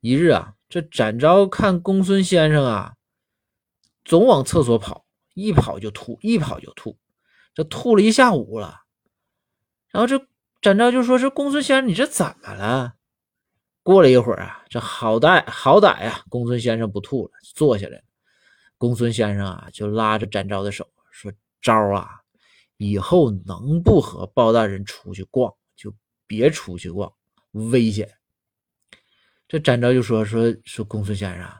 一日啊，这展昭看公孙先生啊，总往厕所跑，一跑就吐，一跑就吐，这吐了一下午了。然后这展昭就说：“是公孙先生，你这怎么了？”过了一会儿啊，这好歹好歹呀，公孙先生不吐了，坐下来。公孙先生啊，就拉着展昭的手说：“昭啊，以后能不和包大人出去逛，就别出去逛，危险。”这展昭就说说说公孙先生，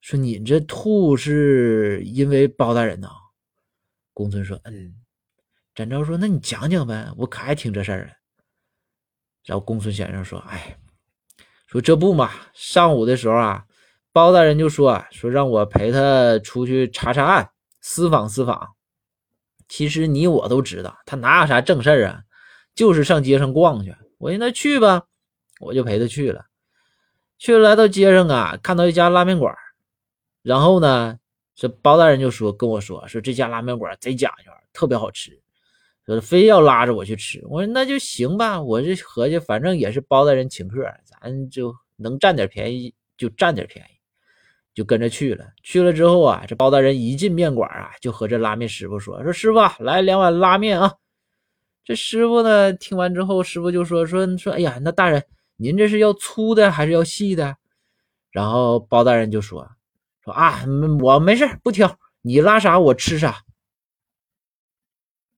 说你这吐是因为包大人呐？公孙说嗯。展昭说那你讲讲呗，我可爱听这事儿了。然后公孙先生说哎，说这不嘛，上午的时候啊，包大人就说说让我陪他出去查查案，私访私访。其实你我都知道，他哪有啥正事儿啊，就是上街上逛去。我说那去吧，我就陪他去了。去，来到街上啊，看到一家拉面馆，然后呢，这包大人就说跟我说说这家拉面馆贼讲究，特别好吃，说非要拉着我去吃。我说那就行吧，我这合计反正也是包大人请客，咱就能占点便宜就占点便宜，就跟着去了。去了之后啊，这包大人一进面馆啊，就和这拉面师傅说说师傅来两碗拉面啊。这师傅呢听完之后，师傅就说说说哎呀，那大人。您这是要粗的还是要细的？然后包大人就说：“说啊，我没事不挑，你拉啥我吃啥。”